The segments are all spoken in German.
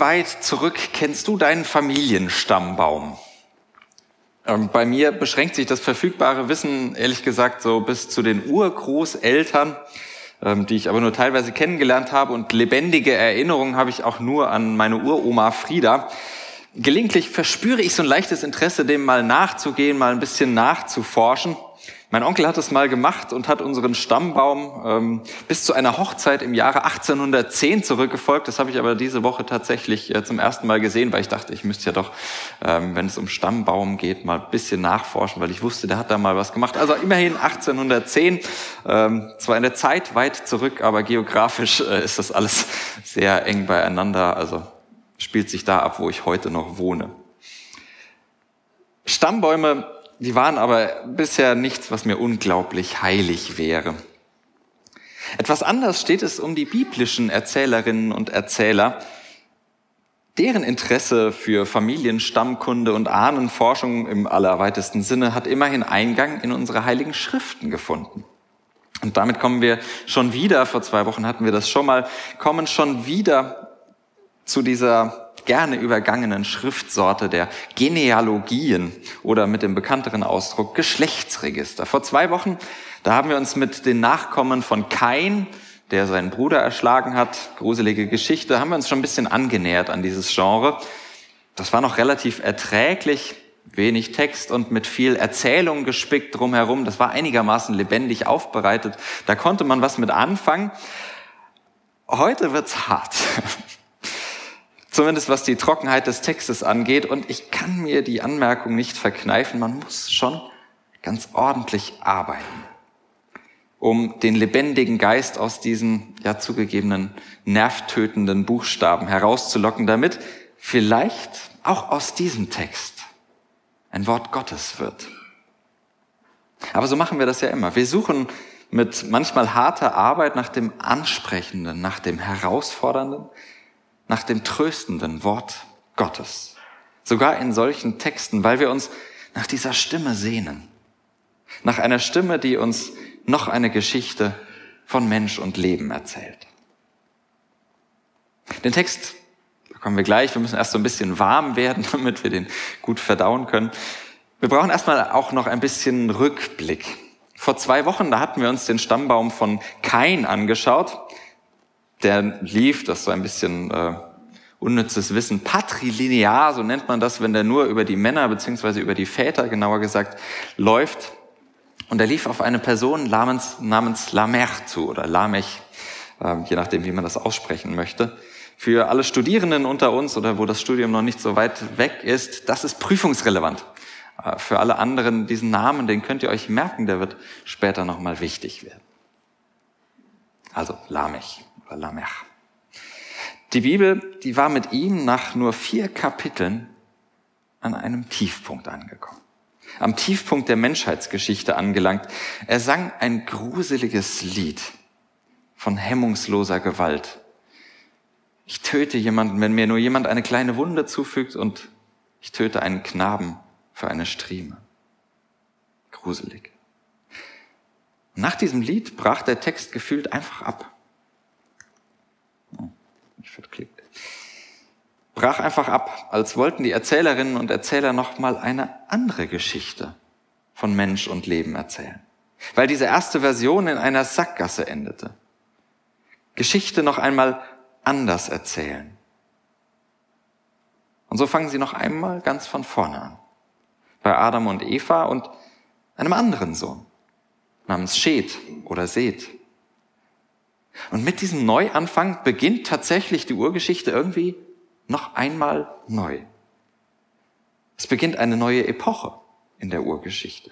Weit zurück kennst du deinen Familienstammbaum? Ähm, bei mir beschränkt sich das verfügbare Wissen ehrlich gesagt so bis zu den Urgroßeltern, ähm, die ich aber nur teilweise kennengelernt habe und lebendige Erinnerungen habe ich auch nur an meine Uroma Frieda. Gelegentlich verspüre ich so ein leichtes Interesse, dem mal nachzugehen, mal ein bisschen nachzuforschen. Mein Onkel hat es mal gemacht und hat unseren Stammbaum ähm, bis zu einer Hochzeit im Jahre 1810 zurückgefolgt. Das habe ich aber diese Woche tatsächlich äh, zum ersten Mal gesehen, weil ich dachte, ich müsste ja doch, ähm, wenn es um Stammbaum geht, mal ein bisschen nachforschen, weil ich wusste, der hat da mal was gemacht. Also immerhin 1810, ähm, zwar in der Zeit weit zurück, aber geografisch äh, ist das alles sehr eng beieinander. Also spielt sich da ab, wo ich heute noch wohne. Stammbäume die waren aber bisher nichts, was mir unglaublich heilig wäre. Etwas anders steht es um die biblischen Erzählerinnen und Erzähler. Deren Interesse für Familienstammkunde und Ahnenforschung im allerweitesten Sinne hat immerhin Eingang in unsere heiligen Schriften gefunden. Und damit kommen wir schon wieder, vor zwei Wochen hatten wir das schon mal, kommen schon wieder zu dieser gerne übergangenen Schriftsorte der Genealogien oder mit dem bekannteren Ausdruck Geschlechtsregister. Vor zwei Wochen, da haben wir uns mit den Nachkommen von Kain, der seinen Bruder erschlagen hat, gruselige Geschichte, haben wir uns schon ein bisschen angenähert an dieses Genre. Das war noch relativ erträglich, wenig Text und mit viel Erzählung gespickt drumherum. Das war einigermaßen lebendig aufbereitet. Da konnte man was mit anfangen. Heute wird's hart. Zumindest was die Trockenheit des Textes angeht. Und ich kann mir die Anmerkung nicht verkneifen, man muss schon ganz ordentlich arbeiten, um den lebendigen Geist aus diesen ja zugegebenen nervtötenden Buchstaben herauszulocken, damit vielleicht auch aus diesem Text ein Wort Gottes wird. Aber so machen wir das ja immer. Wir suchen mit manchmal harter Arbeit nach dem Ansprechenden, nach dem Herausfordernden, nach dem tröstenden Wort Gottes. Sogar in solchen Texten, weil wir uns nach dieser Stimme sehnen. Nach einer Stimme, die uns noch eine Geschichte von Mensch und Leben erzählt. Den Text da kommen wir gleich. Wir müssen erst so ein bisschen warm werden, damit wir den gut verdauen können. Wir brauchen erstmal auch noch ein bisschen Rückblick. Vor zwei Wochen, da hatten wir uns den Stammbaum von Kain angeschaut der lief, das ist so ein bisschen äh, unnützes Wissen, patrilinear, so nennt man das, wenn der nur über die Männer beziehungsweise über die Väter, genauer gesagt, läuft. Und er lief auf eine Person namens, namens Lamech zu oder Lamech, äh, je nachdem, wie man das aussprechen möchte. Für alle Studierenden unter uns oder wo das Studium noch nicht so weit weg ist, das ist prüfungsrelevant. Äh, für alle anderen, diesen Namen, den könnt ihr euch merken, der wird später nochmal wichtig werden. Also Lamech Lamech. Die Bibel, die war mit ihm nach nur vier Kapiteln an einem Tiefpunkt angekommen. Am Tiefpunkt der Menschheitsgeschichte angelangt. Er sang ein gruseliges Lied von hemmungsloser Gewalt. Ich töte jemanden, wenn mir nur jemand eine kleine Wunde zufügt und ich töte einen Knaben für eine Strieme. Gruselig. Nach diesem Lied brach der Text gefühlt einfach ab. Ich verklickt. Brach einfach ab, als wollten die Erzählerinnen und Erzähler noch mal eine andere Geschichte von Mensch und Leben erzählen. Weil diese erste Version in einer Sackgasse endete. Geschichte noch einmal anders erzählen. Und so fangen sie noch einmal ganz von vorne an. Bei Adam und Eva und einem anderen Sohn namens Shet oder Seth. Und mit diesem Neuanfang beginnt tatsächlich die Urgeschichte irgendwie noch einmal neu. Es beginnt eine neue Epoche in der Urgeschichte.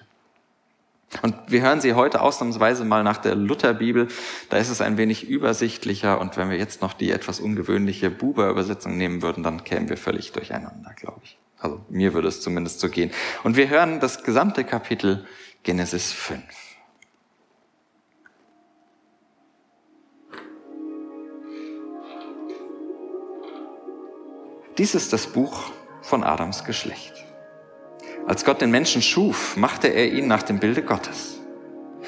Und wir hören sie heute ausnahmsweise mal nach der Lutherbibel. Da ist es ein wenig übersichtlicher. Und wenn wir jetzt noch die etwas ungewöhnliche Buber-Übersetzung nehmen würden, dann kämen wir völlig durcheinander, glaube ich. Also mir würde es zumindest so gehen. Und wir hören das gesamte Kapitel Genesis 5. Dies ist das Buch von Adams Geschlecht. Als Gott den Menschen schuf, machte er ihn nach dem Bilde Gottes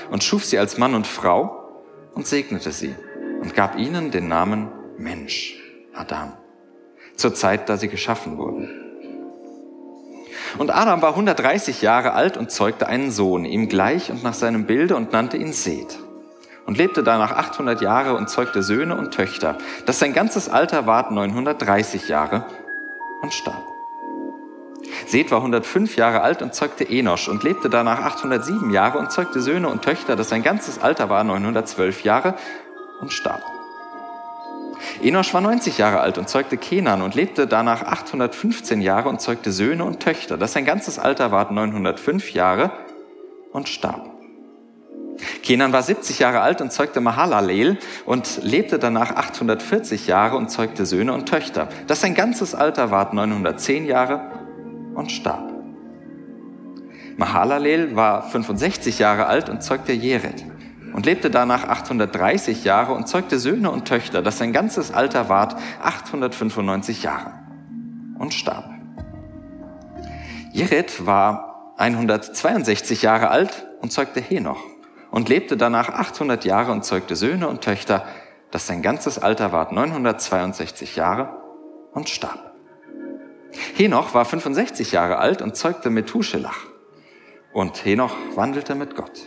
und schuf sie als Mann und Frau und segnete sie und gab ihnen den Namen Mensch, Adam, zur Zeit, da sie geschaffen wurden. Und Adam war 130 Jahre alt und zeugte einen Sohn, ihm gleich und nach seinem Bilde und nannte ihn Seth. Und lebte danach 800 Jahre und zeugte Söhne und Töchter, dass sein ganzes Alter ward 930 Jahre und starb. Seth war 105 Jahre alt und zeugte Enosch und lebte danach 807 Jahre und zeugte Söhne und Töchter, dass sein ganzes Alter war 912 Jahre und starb. Enosch war 90 Jahre alt und zeugte Kenan und lebte danach 815 Jahre und zeugte Söhne und Töchter, dass sein ganzes Alter war 905 Jahre und starb. Kenan war 70 Jahre alt und zeugte Mahalalel und lebte danach 840 Jahre und zeugte Söhne und Töchter, dass sein ganzes Alter war 910 Jahre und starb. Mahalalel war 65 Jahre alt und zeugte Jered und lebte danach 830 Jahre und zeugte Söhne und Töchter, dass sein ganzes Alter ward 895 Jahre und starb. Jered war 162 Jahre alt und zeugte Henoch und lebte danach 800 Jahre und zeugte Söhne und Töchter, dass sein ganzes Alter ward 962 Jahre und starb. Henoch war 65 Jahre alt und zeugte Methuselach. Und Henoch wandelte mit Gott.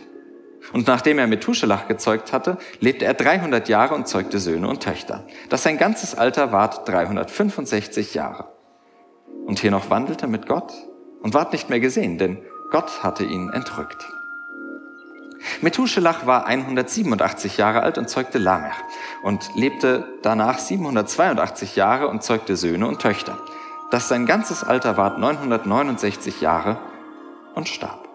Und nachdem er Methuselach gezeugt hatte, lebte er 300 Jahre und zeugte Söhne und Töchter. Das sein ganzes Alter ward 365 Jahre. Und Henoch wandelte mit Gott und ward nicht mehr gesehen, denn Gott hatte ihn entrückt. Methuselach war 187 Jahre alt und zeugte Lamech und lebte danach 782 Jahre und zeugte Söhne und Töchter dass sein ganzes Alter ward 969 Jahre und starb.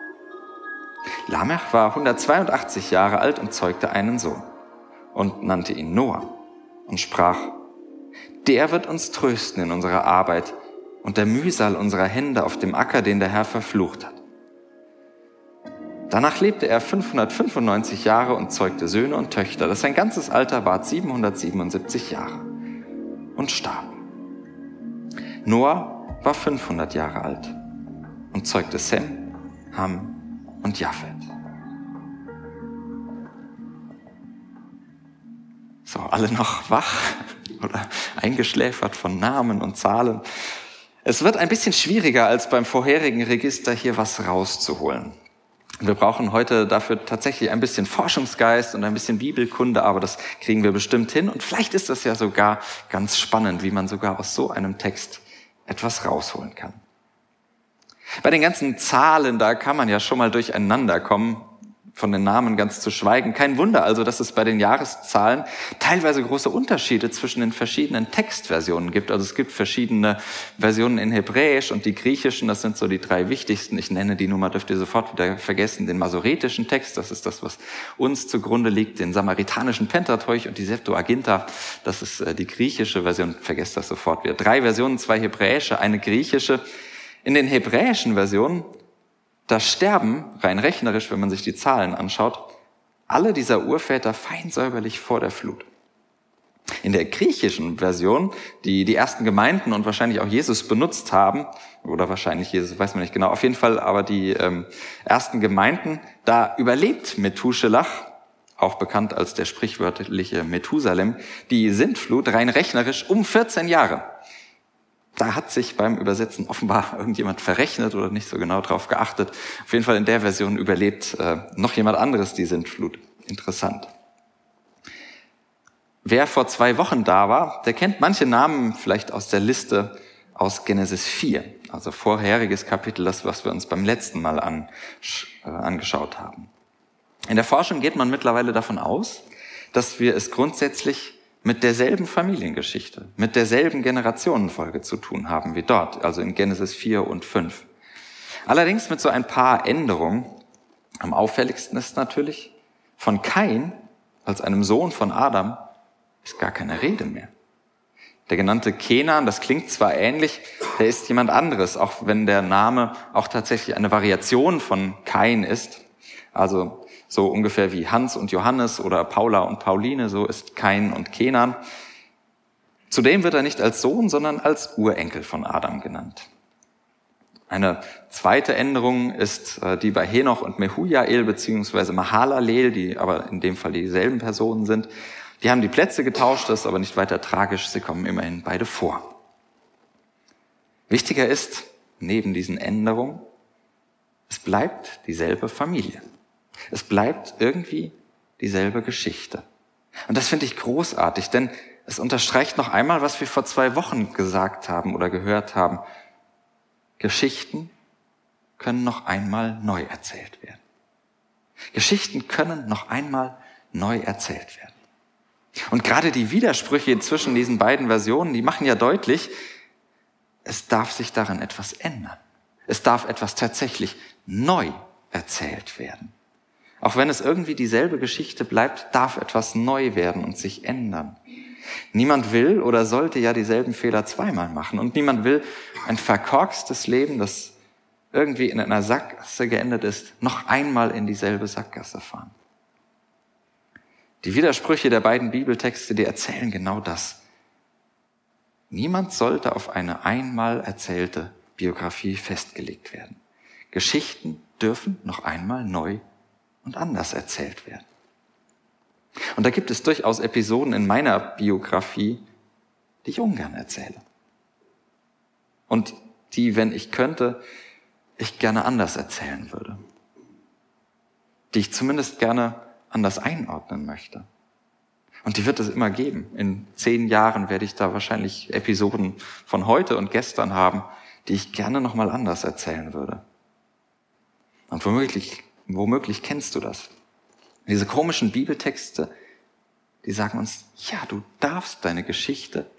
Lamech war 182 Jahre alt und zeugte einen Sohn und nannte ihn Noah und sprach, der wird uns trösten in unserer Arbeit und der Mühsal unserer Hände auf dem Acker, den der Herr verflucht hat. Danach lebte er 595 Jahre und zeugte Söhne und Töchter, dass sein ganzes Alter ward 777 Jahre und starb. Noah war 500 Jahre alt und zeugte Sem, Ham und Japhet. So, alle noch wach oder eingeschläfert von Namen und Zahlen. Es wird ein bisschen schwieriger als beim vorherigen Register hier was rauszuholen. Wir brauchen heute dafür tatsächlich ein bisschen Forschungsgeist und ein bisschen Bibelkunde, aber das kriegen wir bestimmt hin. Und vielleicht ist das ja sogar ganz spannend, wie man sogar aus so einem Text etwas rausholen kann. Bei den ganzen Zahlen, da kann man ja schon mal durcheinander kommen, von den Namen ganz zu schweigen. Kein Wunder also, dass es bei den Jahreszahlen teilweise große Unterschiede zwischen den verschiedenen Textversionen gibt. Also es gibt verschiedene Versionen in Hebräisch und die griechischen, das sind so die drei wichtigsten. Ich nenne die Nummer, dürft ihr sofort wieder vergessen, den masoretischen Text, das ist das, was uns zugrunde liegt, den samaritanischen Pentateuch und die Septuaginta, das ist äh, die griechische Version, vergesst das sofort wieder. Drei Versionen, zwei hebräische, eine griechische. In den hebräischen Versionen da sterben, rein rechnerisch, wenn man sich die Zahlen anschaut, alle dieser Urväter fein säuberlich vor der Flut. In der griechischen Version, die die ersten Gemeinden und wahrscheinlich auch Jesus benutzt haben, oder wahrscheinlich Jesus, weiß man nicht genau, auf jeden Fall aber die ähm, ersten Gemeinden, da überlebt Methuselach, auch bekannt als der sprichwörtliche Methusalem, die Sintflut rein rechnerisch um 14 Jahre da hat sich beim Übersetzen offenbar irgendjemand verrechnet oder nicht so genau drauf geachtet. Auf jeden Fall in der Version überlebt äh, noch jemand anderes die Sintflut. Interessant. Wer vor zwei Wochen da war, der kennt manche Namen vielleicht aus der Liste aus Genesis 4, also vorheriges Kapitel, das, was wir uns beim letzten Mal an, äh, angeschaut haben. In der Forschung geht man mittlerweile davon aus, dass wir es grundsätzlich mit derselben Familiengeschichte, mit derselben Generationenfolge zu tun haben wie dort, also in Genesis 4 und 5. Allerdings mit so ein paar Änderungen. Am auffälligsten ist natürlich, von Kain als einem Sohn von Adam ist gar keine Rede mehr. Der genannte Kenan, das klingt zwar ähnlich, der ist jemand anderes, auch wenn der Name auch tatsächlich eine Variation von Kain ist. Also so ungefähr wie Hans und Johannes oder Paula und Pauline, so ist Kain und Kenan. Zudem wird er nicht als Sohn, sondern als Urenkel von Adam genannt. Eine zweite Änderung ist äh, die bei Henoch und Mehujael beziehungsweise Mahalalel, die aber in dem Fall dieselben Personen sind. Die haben die Plätze getauscht, das ist aber nicht weiter tragisch, sie kommen immerhin beide vor. Wichtiger ist, neben diesen Änderungen, es bleibt dieselbe Familie. Es bleibt irgendwie dieselbe Geschichte. Und das finde ich großartig, denn es unterstreicht noch einmal, was wir vor zwei Wochen gesagt haben oder gehört haben. Geschichten können noch einmal neu erzählt werden. Geschichten können noch einmal neu erzählt werden. Und gerade die Widersprüche zwischen diesen beiden Versionen, die machen ja deutlich, es darf sich daran etwas ändern. Es darf etwas tatsächlich neu erzählt werden. Auch wenn es irgendwie dieselbe Geschichte bleibt, darf etwas neu werden und sich ändern. Niemand will oder sollte ja dieselben Fehler zweimal machen. Und niemand will ein verkorkstes Leben, das irgendwie in einer Sackgasse geendet ist, noch einmal in dieselbe Sackgasse fahren. Die Widersprüche der beiden Bibeltexte, die erzählen genau das. Niemand sollte auf eine einmal erzählte Biografie festgelegt werden. Geschichten dürfen noch einmal neu und anders erzählt werden. Und da gibt es durchaus Episoden in meiner Biografie, die ich ungern erzähle. Und die, wenn ich könnte, ich gerne anders erzählen würde. Die ich zumindest gerne anders einordnen möchte. Und die wird es immer geben. In zehn Jahren werde ich da wahrscheinlich Episoden von heute und gestern haben, die ich gerne nochmal anders erzählen würde. Und womöglich, womöglich kennst du das. Diese komischen Bibeltexte, die sagen uns, ja, du darfst deine Geschichte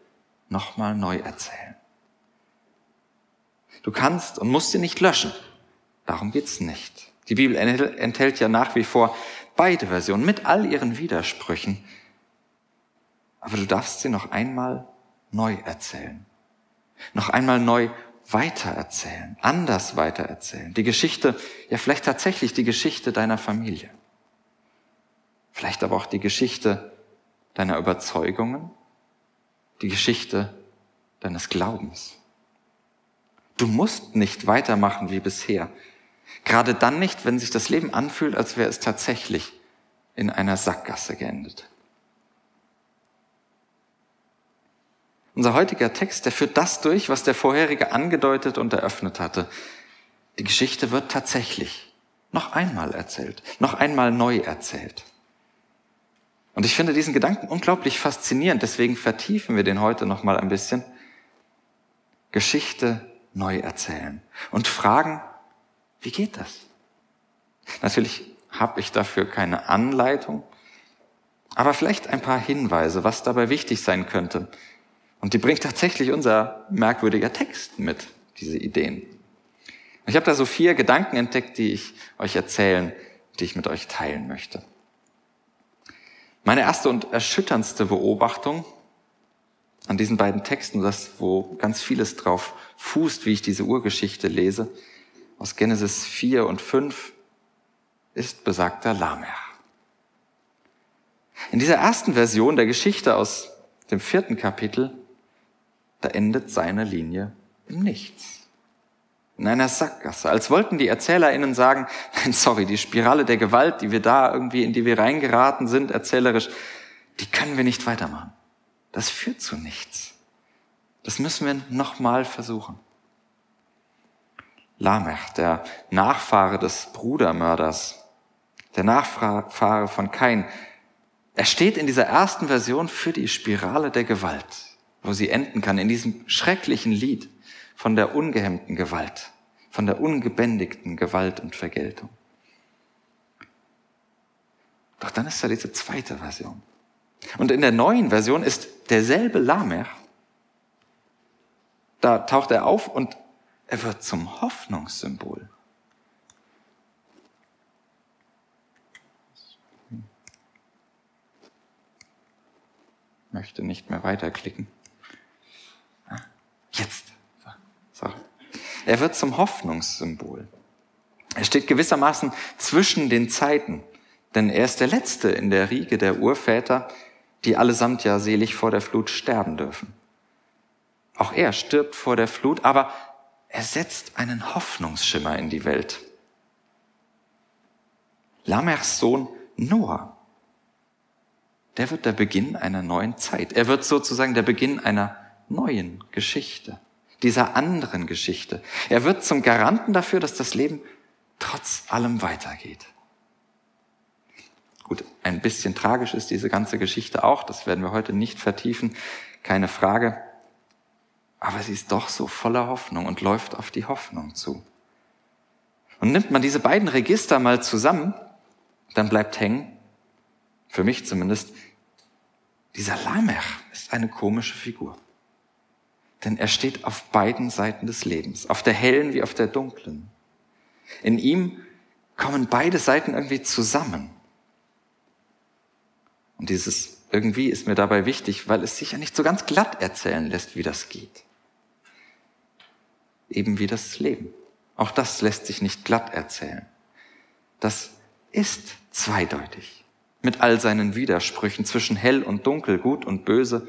nochmal neu erzählen. Du kannst und musst sie nicht löschen. Darum geht's nicht. Die Bibel enthält ja nach wie vor beide Versionen mit all ihren Widersprüchen. Aber du darfst sie noch einmal neu erzählen. Noch einmal neu weitererzählen, anders weitererzählen. Die Geschichte, ja vielleicht tatsächlich die Geschichte deiner Familie. Vielleicht aber auch die Geschichte deiner Überzeugungen, die Geschichte deines Glaubens. Du musst nicht weitermachen wie bisher. Gerade dann nicht, wenn sich das Leben anfühlt, als wäre es tatsächlich in einer Sackgasse geendet. Unser heutiger Text, der führt das durch, was der vorherige angedeutet und eröffnet hatte. Die Geschichte wird tatsächlich noch einmal erzählt, noch einmal neu erzählt. Und ich finde diesen Gedanken unglaublich faszinierend, deswegen vertiefen wir den heute noch mal ein bisschen. Geschichte neu erzählen und fragen, wie geht das? Natürlich habe ich dafür keine Anleitung, aber vielleicht ein paar Hinweise, was dabei wichtig sein könnte. Und die bringt tatsächlich unser merkwürdiger Text mit, diese Ideen. Ich habe da so vier Gedanken entdeckt, die ich euch erzählen, die ich mit euch teilen möchte. Meine erste und erschütterndste Beobachtung an diesen beiden Texten, das, wo ganz vieles drauf fußt, wie ich diese Urgeschichte lese, aus Genesis 4 und 5, ist besagter Lamech. In dieser ersten Version der Geschichte aus dem vierten Kapitel, da endet seine Linie im Nichts in einer Sackgasse. Als wollten die ErzählerInnen sagen, nein, sorry, die Spirale der Gewalt, die wir da irgendwie, in die wir reingeraten sind, erzählerisch, die können wir nicht weitermachen. Das führt zu nichts. Das müssen wir nochmal versuchen. Lamech, der Nachfahre des Brudermörders, der Nachfahre von Kain, er steht in dieser ersten Version für die Spirale der Gewalt, wo sie enden kann, in diesem schrecklichen Lied von der ungehemmten Gewalt, von der ungebändigten Gewalt und Vergeltung. Doch dann ist da diese zweite Version. Und in der neuen Version ist derselbe Lamech, da taucht er auf und er wird zum Hoffnungssymbol. möchte nicht mehr weiterklicken. Jetzt. So. Er wird zum Hoffnungssymbol. Er steht gewissermaßen zwischen den Zeiten, denn er ist der Letzte in der Riege der Urväter, die allesamt ja selig vor der Flut sterben dürfen. Auch er stirbt vor der Flut, aber er setzt einen Hoffnungsschimmer in die Welt. Lamechs Sohn Noah, der wird der Beginn einer neuen Zeit. Er wird sozusagen der Beginn einer neuen Geschichte, dieser anderen Geschichte. Er wird zum Garanten dafür, dass das Leben trotz allem weitergeht. Gut, ein bisschen tragisch ist diese ganze Geschichte auch, das werden wir heute nicht vertiefen, keine Frage. Aber sie ist doch so voller Hoffnung und läuft auf die Hoffnung zu. Und nimmt man diese beiden Register mal zusammen, dann bleibt hängen, für mich zumindest, dieser Lamech ist eine komische Figur. Denn er steht auf beiden Seiten des Lebens, auf der hellen wie auf der dunklen. In ihm kommen beide Seiten irgendwie zusammen. Und dieses irgendwie ist mir dabei wichtig, weil es sich ja nicht so ganz glatt erzählen lässt, wie das geht. Eben wie das Leben. Auch das lässt sich nicht glatt erzählen. Das ist zweideutig. Mit all seinen Widersprüchen zwischen hell und dunkel, gut und böse,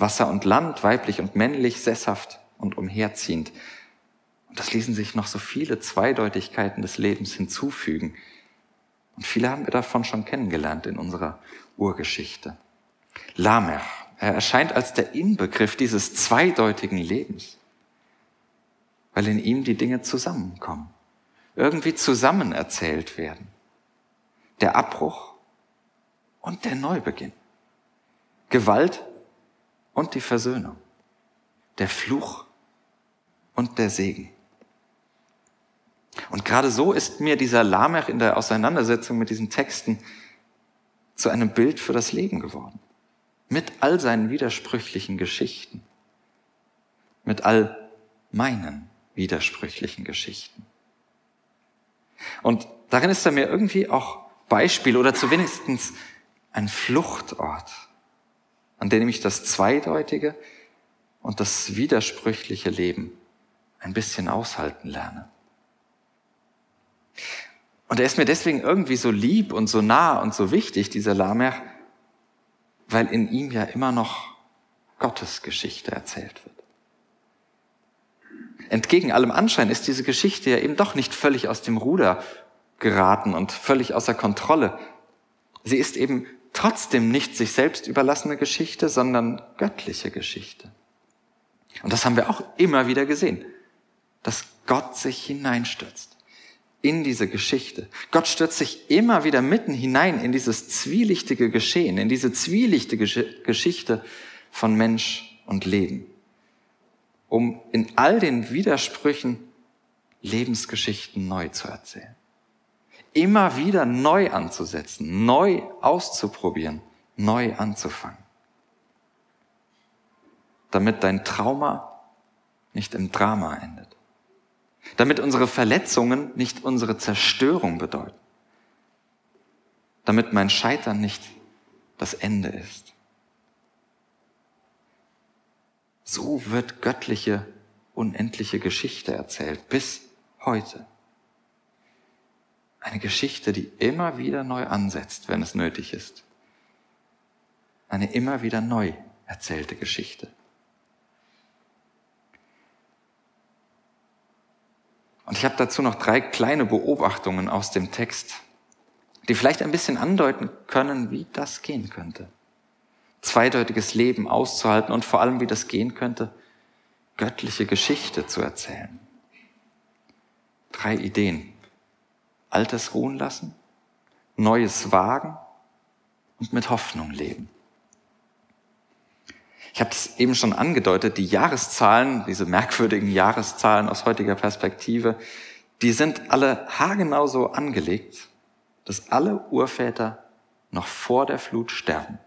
Wasser und Land, weiblich und männlich, sesshaft und umherziehend. Und das ließen sich noch so viele Zweideutigkeiten des Lebens hinzufügen. Und viele haben wir davon schon kennengelernt in unserer Urgeschichte. Lamech, er erscheint als der Inbegriff dieses zweideutigen Lebens, weil in ihm die Dinge zusammenkommen, irgendwie zusammen erzählt werden. Der Abbruch und der Neubeginn. Gewalt und die Versöhnung. Der Fluch und der Segen. Und gerade so ist mir dieser Lamech in der Auseinandersetzung mit diesen Texten zu einem Bild für das Leben geworden. Mit all seinen widersprüchlichen Geschichten. Mit all meinen widersprüchlichen Geschichten. Und darin ist er mir irgendwie auch Beispiel oder zu wenigstens ein Fluchtort, an dem ich das Zweideutige und das widersprüchliche Leben ein bisschen aushalten lerne. Und er ist mir deswegen irgendwie so lieb und so nah und so wichtig, dieser Lamech, weil in ihm ja immer noch Gottes Geschichte erzählt wird. Entgegen allem Anschein ist diese Geschichte ja eben doch nicht völlig aus dem Ruder geraten und völlig außer Kontrolle. Sie ist eben trotzdem nicht sich selbst überlassene Geschichte, sondern göttliche Geschichte. Und das haben wir auch immer wieder gesehen, dass Gott sich hineinstürzt in diese Geschichte. Gott stürzt sich immer wieder mitten hinein in dieses zwielichtige Geschehen, in diese zwielichtige Geschichte von Mensch und Leben, um in all den Widersprüchen Lebensgeschichten neu zu erzählen. Immer wieder neu anzusetzen, neu auszuprobieren, neu anzufangen. Damit dein Trauma nicht im Drama endet damit unsere Verletzungen nicht unsere Zerstörung bedeuten, damit mein Scheitern nicht das Ende ist. So wird göttliche, unendliche Geschichte erzählt, bis heute. Eine Geschichte, die immer wieder neu ansetzt, wenn es nötig ist. Eine immer wieder neu erzählte Geschichte. Und ich habe dazu noch drei kleine Beobachtungen aus dem Text, die vielleicht ein bisschen andeuten können, wie das gehen könnte. Zweideutiges Leben auszuhalten und vor allem, wie das gehen könnte, göttliche Geschichte zu erzählen. Drei Ideen. Altes ruhen lassen, Neues wagen und mit Hoffnung leben. Ich habe es eben schon angedeutet, die Jahreszahlen, diese merkwürdigen Jahreszahlen aus heutiger Perspektive, die sind alle haargenau so angelegt, dass alle Urväter noch vor der Flut sterben.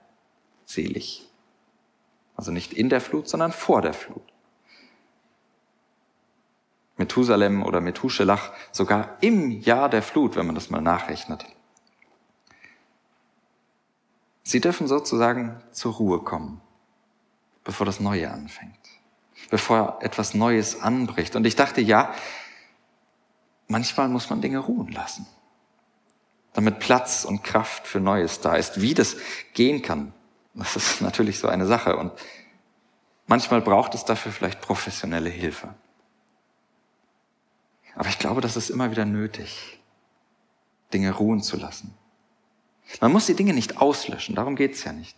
Selig. Also nicht in der Flut, sondern vor der Flut. Methusalem oder Methuselach sogar im Jahr der Flut, wenn man das mal nachrechnet. Sie dürfen sozusagen zur Ruhe kommen bevor das Neue anfängt, bevor etwas Neues anbricht. Und ich dachte, ja, manchmal muss man Dinge ruhen lassen, damit Platz und Kraft für Neues da ist. Wie das gehen kann, das ist natürlich so eine Sache. Und manchmal braucht es dafür vielleicht professionelle Hilfe. Aber ich glaube, das ist immer wieder nötig, Dinge ruhen zu lassen. Man muss die Dinge nicht auslöschen, darum geht's ja nicht.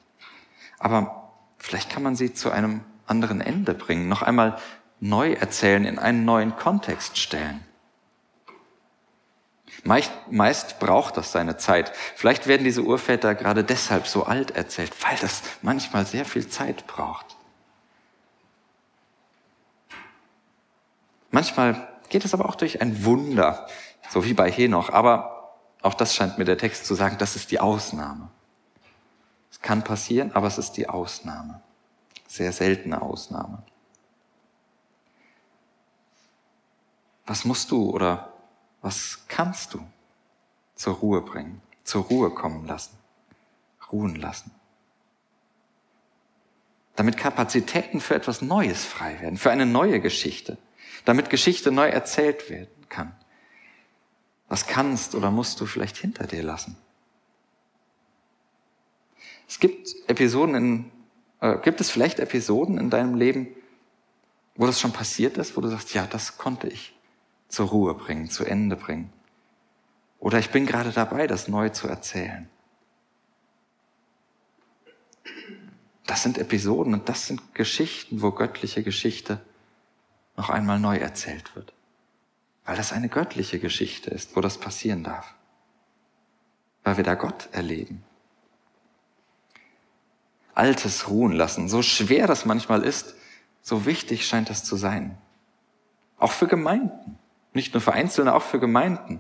Aber vielleicht kann man sie zu einem anderen Ende bringen, noch einmal neu erzählen, in einen neuen Kontext stellen. Meist, meist braucht das seine Zeit. Vielleicht werden diese Urväter gerade deshalb so alt erzählt, weil das manchmal sehr viel Zeit braucht. Manchmal geht es aber auch durch ein Wunder, so wie bei Henoch. Aber auch das scheint mir der Text zu sagen, das ist die Ausnahme. Es kann passieren, aber es ist die Ausnahme. Sehr seltene Ausnahme. Was musst du oder was kannst du zur Ruhe bringen, zur Ruhe kommen lassen, ruhen lassen? Damit Kapazitäten für etwas Neues frei werden, für eine neue Geschichte, damit Geschichte neu erzählt werden kann. Was kannst oder musst du vielleicht hinter dir lassen? Es gibt Episoden in, äh, gibt es vielleicht Episoden in deinem Leben, wo das schon passiert ist, wo du sagst, ja, das konnte ich zur Ruhe bringen, zu Ende bringen. Oder ich bin gerade dabei, das neu zu erzählen. Das sind Episoden und das sind Geschichten, wo göttliche Geschichte noch einmal neu erzählt wird. Weil das eine göttliche Geschichte ist, wo das passieren darf. Weil wir da Gott erleben. Altes ruhen lassen, so schwer das manchmal ist, so wichtig scheint das zu sein. Auch für Gemeinden. Nicht nur für Einzelne, auch für Gemeinden.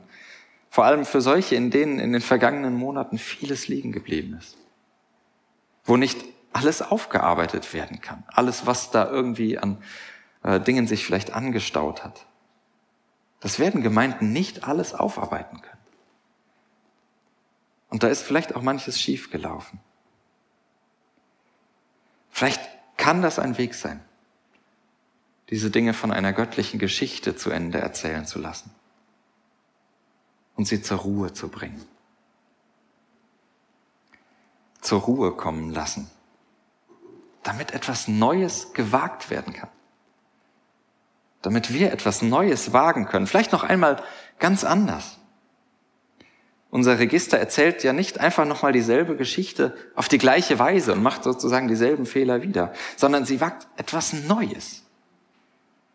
Vor allem für solche, in denen in den vergangenen Monaten vieles liegen geblieben ist. Wo nicht alles aufgearbeitet werden kann. Alles, was da irgendwie an äh, Dingen sich vielleicht angestaut hat. Das werden Gemeinden nicht alles aufarbeiten können. Und da ist vielleicht auch manches schiefgelaufen. Vielleicht kann das ein Weg sein, diese Dinge von einer göttlichen Geschichte zu Ende erzählen zu lassen und sie zur Ruhe zu bringen. Zur Ruhe kommen lassen, damit etwas Neues gewagt werden kann damit wir etwas Neues wagen können. Vielleicht noch einmal ganz anders. Unser Register erzählt ja nicht einfach nochmal dieselbe Geschichte auf die gleiche Weise und macht sozusagen dieselben Fehler wieder, sondern sie wagt etwas Neues.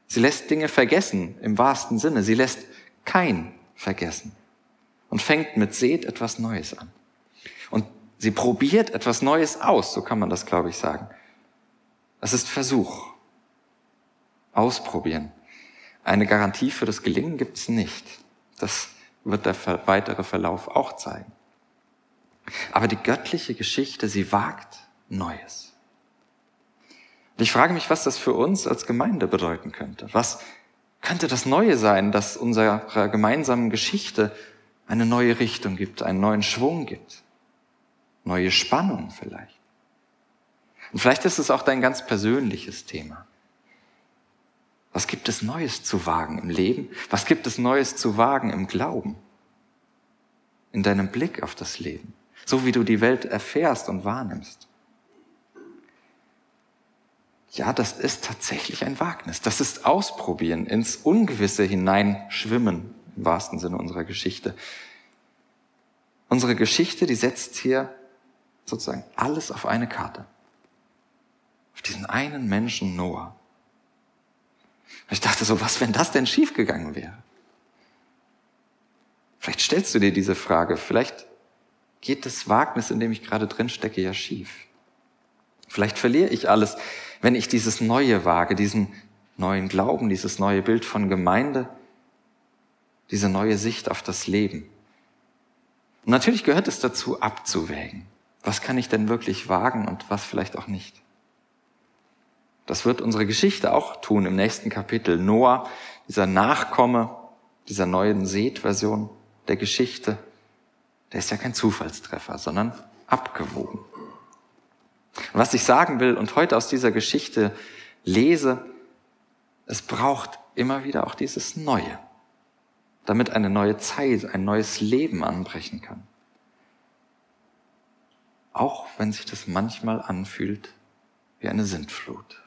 Sie lässt Dinge vergessen im wahrsten Sinne. Sie lässt kein vergessen und fängt mit Seht etwas Neues an. Und sie probiert etwas Neues aus, so kann man das, glaube ich, sagen. Das ist Versuch. Ausprobieren. Eine Garantie für das Gelingen gibt es nicht. Das wird der weitere Verlauf auch zeigen. Aber die göttliche Geschichte, sie wagt Neues. Und ich frage mich, was das für uns als Gemeinde bedeuten könnte. Was könnte das Neue sein, dass unserer gemeinsamen Geschichte eine neue Richtung gibt, einen neuen Schwung gibt? Neue Spannung vielleicht. Und vielleicht ist es auch dein ganz persönliches Thema. Was gibt es Neues zu wagen im Leben? Was gibt es Neues zu wagen im Glauben? In deinem Blick auf das Leben? So wie du die Welt erfährst und wahrnimmst. Ja, das ist tatsächlich ein Wagnis. Das ist Ausprobieren, ins Ungewisse hineinschwimmen, im wahrsten Sinne unserer Geschichte. Unsere Geschichte, die setzt hier sozusagen alles auf eine Karte. Auf diesen einen Menschen Noah. Ich dachte so, was, wenn das denn schiefgegangen wäre? Vielleicht stellst du dir diese Frage, vielleicht geht das Wagnis, in dem ich gerade drin stecke, ja schief. Vielleicht verliere ich alles, wenn ich dieses Neue wage, diesen neuen Glauben, dieses neue Bild von Gemeinde, diese neue Sicht auf das Leben. Und natürlich gehört es dazu, abzuwägen. Was kann ich denn wirklich wagen und was vielleicht auch nicht? Das wird unsere Geschichte auch tun im nächsten Kapitel. Noah, dieser Nachkomme dieser neuen Seth-Version der Geschichte, der ist ja kein Zufallstreffer, sondern abgewogen. Und was ich sagen will und heute aus dieser Geschichte lese, es braucht immer wieder auch dieses Neue, damit eine neue Zeit, ein neues Leben anbrechen kann. Auch wenn sich das manchmal anfühlt wie eine Sintflut.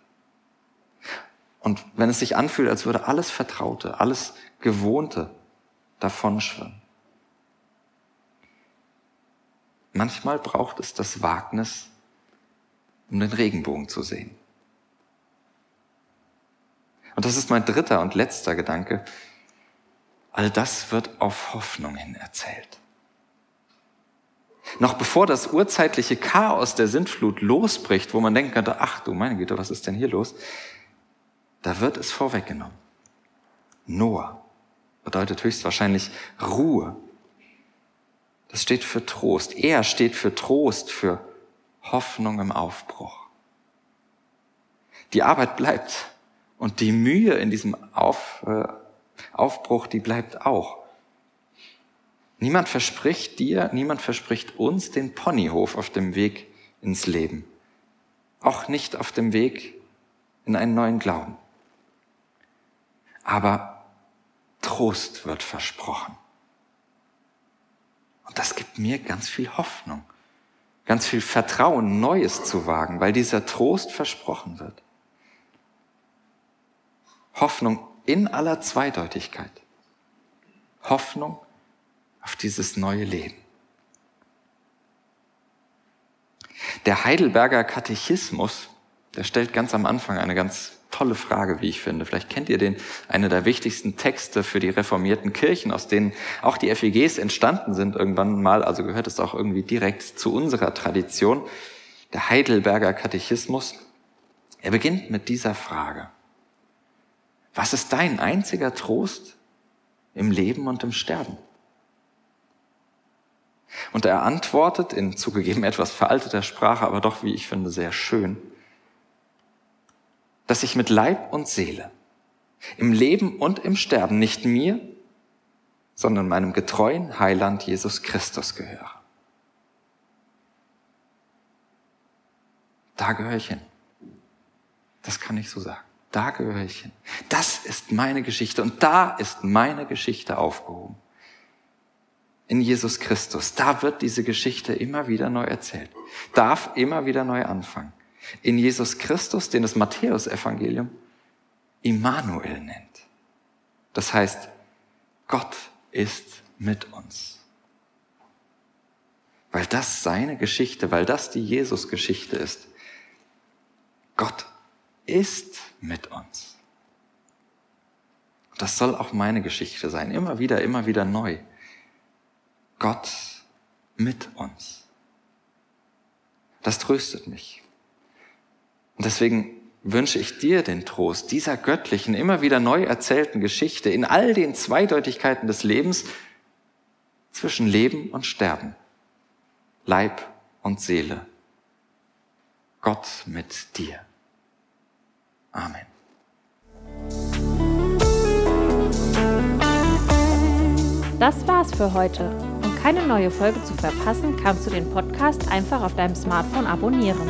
Und wenn es sich anfühlt, als würde alles Vertraute, alles Gewohnte davonschwimmen. Manchmal braucht es das Wagnis, um den Regenbogen zu sehen. Und das ist mein dritter und letzter Gedanke. All das wird auf Hoffnung hin erzählt. Noch bevor das urzeitliche Chaos der Sintflut losbricht, wo man denken könnte, ach du meine Güte, was ist denn hier los? Da wird es vorweggenommen. Noah bedeutet höchstwahrscheinlich Ruhe. Das steht für Trost. Er steht für Trost, für Hoffnung im Aufbruch. Die Arbeit bleibt und die Mühe in diesem Auf, äh, Aufbruch, die bleibt auch. Niemand verspricht dir, niemand verspricht uns den Ponyhof auf dem Weg ins Leben. Auch nicht auf dem Weg in einen neuen Glauben. Aber Trost wird versprochen. Und das gibt mir ganz viel Hoffnung, ganz viel Vertrauen, Neues zu wagen, weil dieser Trost versprochen wird. Hoffnung in aller Zweideutigkeit. Hoffnung auf dieses neue Leben. Der Heidelberger Katechismus, der stellt ganz am Anfang eine ganz tolle Frage, wie ich finde. Vielleicht kennt ihr den, eine der wichtigsten Texte für die reformierten Kirchen, aus denen auch die FEGs entstanden sind irgendwann mal, also gehört es auch irgendwie direkt zu unserer Tradition. Der Heidelberger Katechismus, er beginnt mit dieser Frage. Was ist dein einziger Trost im Leben und im Sterben? Und er antwortet in zugegeben etwas veralteter Sprache, aber doch, wie ich finde, sehr schön dass ich mit Leib und Seele im Leben und im Sterben nicht mir, sondern meinem getreuen Heiland Jesus Christus gehöre. Da gehöre ich hin. Das kann ich so sagen. Da gehöre ich hin. Das ist meine Geschichte und da ist meine Geschichte aufgehoben. In Jesus Christus. Da wird diese Geschichte immer wieder neu erzählt. Darf immer wieder neu anfangen in Jesus Christus, den das Matthäusevangelium Immanuel nennt. Das heißt, Gott ist mit uns. Weil das seine Geschichte, weil das die Jesus-Geschichte ist. Gott ist mit uns. das soll auch meine Geschichte sein. Immer wieder, immer wieder neu. Gott mit uns. Das tröstet mich. Und deswegen wünsche ich dir den Trost dieser göttlichen, immer wieder neu erzählten Geschichte in all den Zweideutigkeiten des Lebens zwischen Leben und Sterben, Leib und Seele. Gott mit dir. Amen. Das war's für heute. Um keine neue Folge zu verpassen, kannst du den Podcast einfach auf deinem Smartphone abonnieren.